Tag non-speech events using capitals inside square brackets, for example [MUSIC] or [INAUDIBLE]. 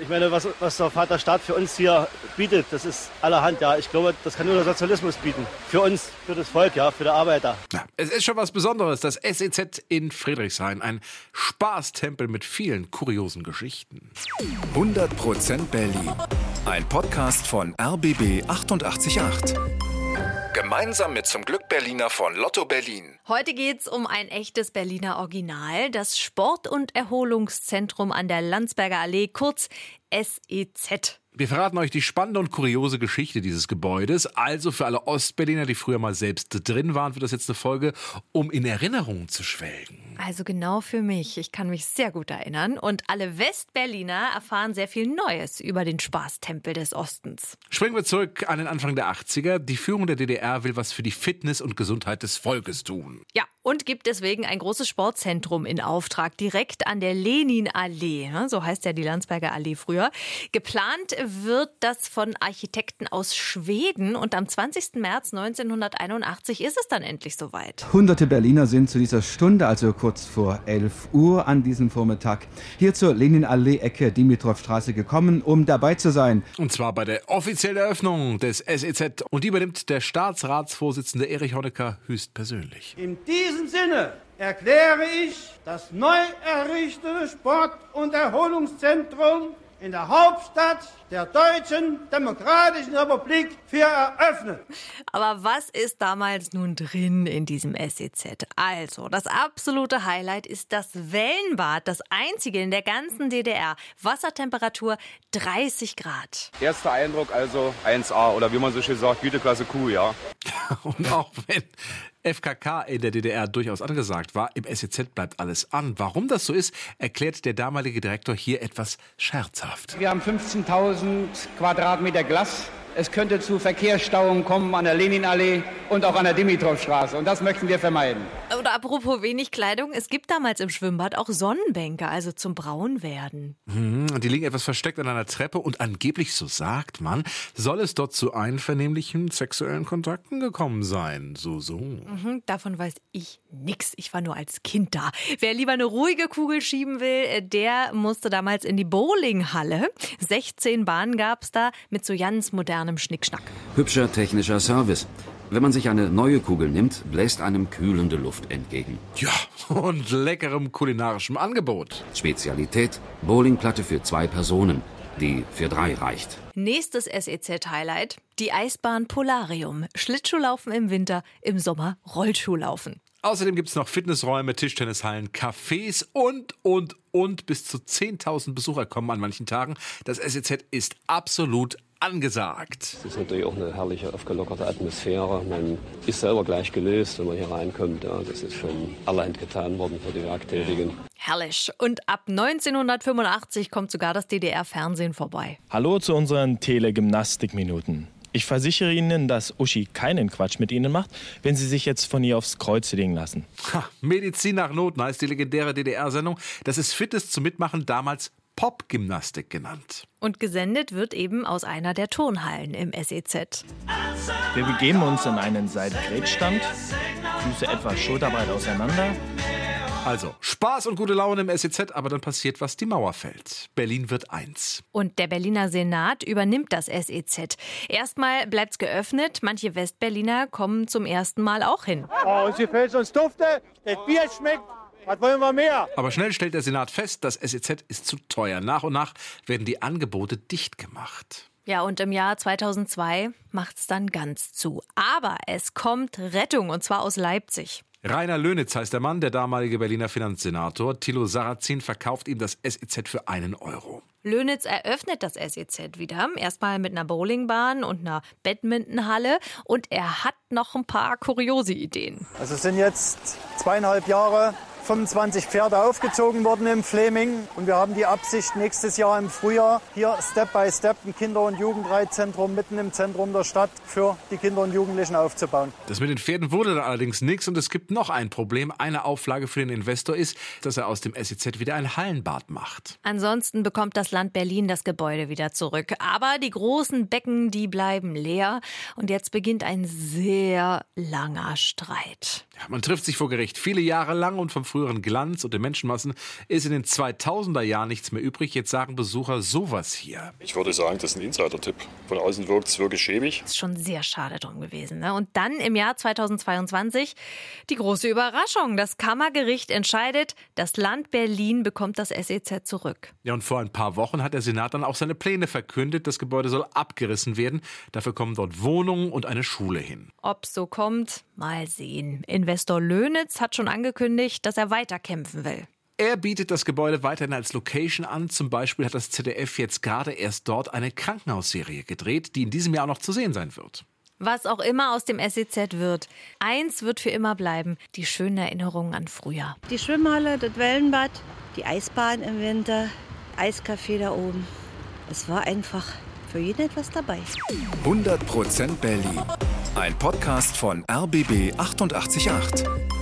Ich meine, was, was der Vater Staat für uns hier bietet, das ist allerhand. Ja, ich glaube, das kann nur der Sozialismus bieten. Für uns, für das Volk, ja, für die Arbeiter. Ja, es ist schon was Besonderes, das SEZ in Friedrichshain. Ein Spaßtempel mit vielen kuriosen Geschichten. 100% Berlin. Ein Podcast von RBB 888. Gemeinsam mit zum Glück Berliner von Lotto Berlin. Heute geht's um ein echtes Berliner Original, das Sport- und Erholungszentrum an der Landsberger Allee, kurz SEZ. Wir verraten euch die spannende und kuriose Geschichte dieses Gebäudes. Also für alle Ostberliner, die früher mal selbst drin waren, wird das jetzt eine Folge, um in Erinnerungen zu schwelgen. Also genau für mich. Ich kann mich sehr gut erinnern. Und alle Westberliner erfahren sehr viel Neues über den Spaßtempel des Ostens. Springen wir zurück an den Anfang der 80er. Die Führung der DDR will was für die Fitness und Gesundheit des Volkes tun. Ja, und gibt deswegen ein großes Sportzentrum in Auftrag, direkt an der Leninallee. So heißt ja die Landsberger Allee früher. Geplant wird das von Architekten aus Schweden und am 20. März 1981 ist es dann endlich soweit. Hunderte Berliner sind zu dieser Stunde, also kurz vor 11 Uhr an diesem Vormittag, hier zur Leninallee-Ecke Dimitrovstraße gekommen, um dabei zu sein. Und zwar bei der offiziellen Eröffnung des SEZ. Und die übernimmt der Staatsratsvorsitzende Erich Honecker höchstpersönlich. In diesem Sinne erkläre ich das neu errichtete Sport- und Erholungszentrum in der Hauptstadt der Deutschen Demokratischen Republik für eröffnet. Aber was ist damals nun drin in diesem SEZ? Also, das absolute Highlight ist das Wellenbad, das einzige in der ganzen DDR. Wassertemperatur 30 Grad. Erster Eindruck also 1A oder wie man so schön sagt, Güteklasse Q, ja. [LAUGHS] Und auch wenn FKK in der DDR durchaus angesagt war, im SEZ bleibt alles an. Warum das so ist, erklärt der damalige Direktor hier etwas scherzhaft. Wir haben 15.000 Quadratmeter Glas es könnte zu Verkehrsstauungen kommen an der Leninallee und auch an der Dimitrovstraße. Und das möchten wir vermeiden. Oder apropos wenig Kleidung, es gibt damals im Schwimmbad auch Sonnenbänke, also zum Braunwerden. Mhm, die liegen etwas versteckt an einer Treppe und angeblich, so sagt man, soll es dort zu einvernehmlichen sexuellen Kontakten gekommen sein. So, so. Mhm, davon weiß ich nix. Ich war nur als Kind da. Wer lieber eine ruhige Kugel schieben will, äh, der musste damals in die Bowlinghalle. 16 Bahnen gab es da mit so ganz modernem Schnickschnack. Hübscher technischer Service. Wenn man sich eine neue Kugel nimmt, bläst einem kühlende Luft entgegen. Ja, und leckerem kulinarischem Angebot. Spezialität: Bowlingplatte für zwei Personen, die für drei reicht. Nächstes SEZ-Highlight: die Eisbahn Polarium. Schlittschuhlaufen im Winter, im Sommer Rollschuhlaufen. Außerdem gibt es noch Fitnessräume, Tischtennishallen, Cafés und, und, und. Bis zu 10.000 Besucher kommen an manchen Tagen. Das SEZ ist absolut angesagt. Es ist natürlich auch eine herrliche, aufgelockerte Atmosphäre. Man ist selber gleich gelöst, wenn man hier reinkommt. Ja, das ist schon allerhand getan worden für die Werktätigen. Herrlich. Und ab 1985 kommt sogar das DDR-Fernsehen vorbei. Hallo zu unseren Telegymnastikminuten. Ich versichere Ihnen, dass Uschi keinen Quatsch mit Ihnen macht, wenn Sie sich jetzt von ihr aufs Kreuz legen lassen. Ha, Medizin nach Noten heißt die legendäre DDR-Sendung. Das ist Fitness zum Mitmachen damals Popgymnastik genannt. Und gesendet wird eben aus einer der Turnhallen im SEZ. Wir begeben uns in einen Seitgrätstand, Füße etwas schulterbreit auseinander. Also, Spaß und gute Laune im SEZ, aber dann passiert was, die Mauer fällt. Berlin wird eins. Und der Berliner Senat übernimmt das SEZ. Erstmal bleibt es geöffnet, manche Westberliner kommen zum ersten Mal auch hin. Oh, sie fällt uns dufte, das Bier schmeckt was wollen wir mehr? Aber schnell stellt der Senat fest, das SEZ ist zu teuer. Nach und nach werden die Angebote dicht gemacht. Ja, und im Jahr 2002 macht es dann ganz zu. Aber es kommt Rettung, und zwar aus Leipzig. Rainer Löhnitz heißt der Mann, der damalige Berliner Finanzsenator. Thilo Sarrazin verkauft ihm das SEZ für einen Euro. Löhnitz eröffnet das SEZ wieder. Erstmal mit einer Bowlingbahn und einer Badmintonhalle. Und er hat noch ein paar kuriose Ideen. Also es sind jetzt zweieinhalb Jahre 25 Pferde aufgezogen worden im Fleming. Und wir haben die Absicht, nächstes Jahr im Frühjahr hier Step by Step ein Kinder- und Jugendreitzentrum mitten im Zentrum der Stadt für die Kinder und Jugendlichen aufzubauen. Das mit den Pferden wurde dann allerdings nichts. Und es gibt noch ein Problem. Eine Auflage für den Investor ist, dass er aus dem SEZ wieder ein Hallenbad macht. Ansonsten bekommt das Land Berlin das Gebäude wieder zurück. Aber die großen Becken, die bleiben leer. Und jetzt beginnt ein sehr langer Streit. Ja, man trifft sich vor Gericht viele Jahre lang und vom früheren Glanz und den Menschenmassen ist in den 2000er Jahren nichts mehr übrig. Jetzt sagen Besucher sowas hier. Ich würde sagen, das ist ein Insider-Tipp. Von außen wirkt es wirklich schäbig. Ist schon sehr schade drum gewesen. Ne? Und dann im Jahr 2022 die große Überraschung. Das Kammergericht entscheidet, das Land Berlin bekommt das SEZ zurück. Ja, und vor ein paar Wochen hat der Senat dann auch seine Pläne verkündet. Das Gebäude soll abgerissen werden. Dafür kommen dort Wohnungen und eine Schule hin. Ob so kommt, mal sehen. Investor Löhnitz hat schon angekündigt, dass er weiterkämpfen will. Er bietet das Gebäude weiterhin als Location an. Zum Beispiel hat das ZDF jetzt gerade erst dort eine Krankenhausserie gedreht, die in diesem Jahr auch noch zu sehen sein wird. Was auch immer aus dem SEZ wird, eins wird für immer bleiben: die schönen Erinnerungen an früher. Die Schwimmhalle, das Wellenbad, die Eisbahn im Winter, Eiscafé da oben. Es war einfach für jeden etwas dabei. 100% Berlin. Ein Podcast von RBB 888.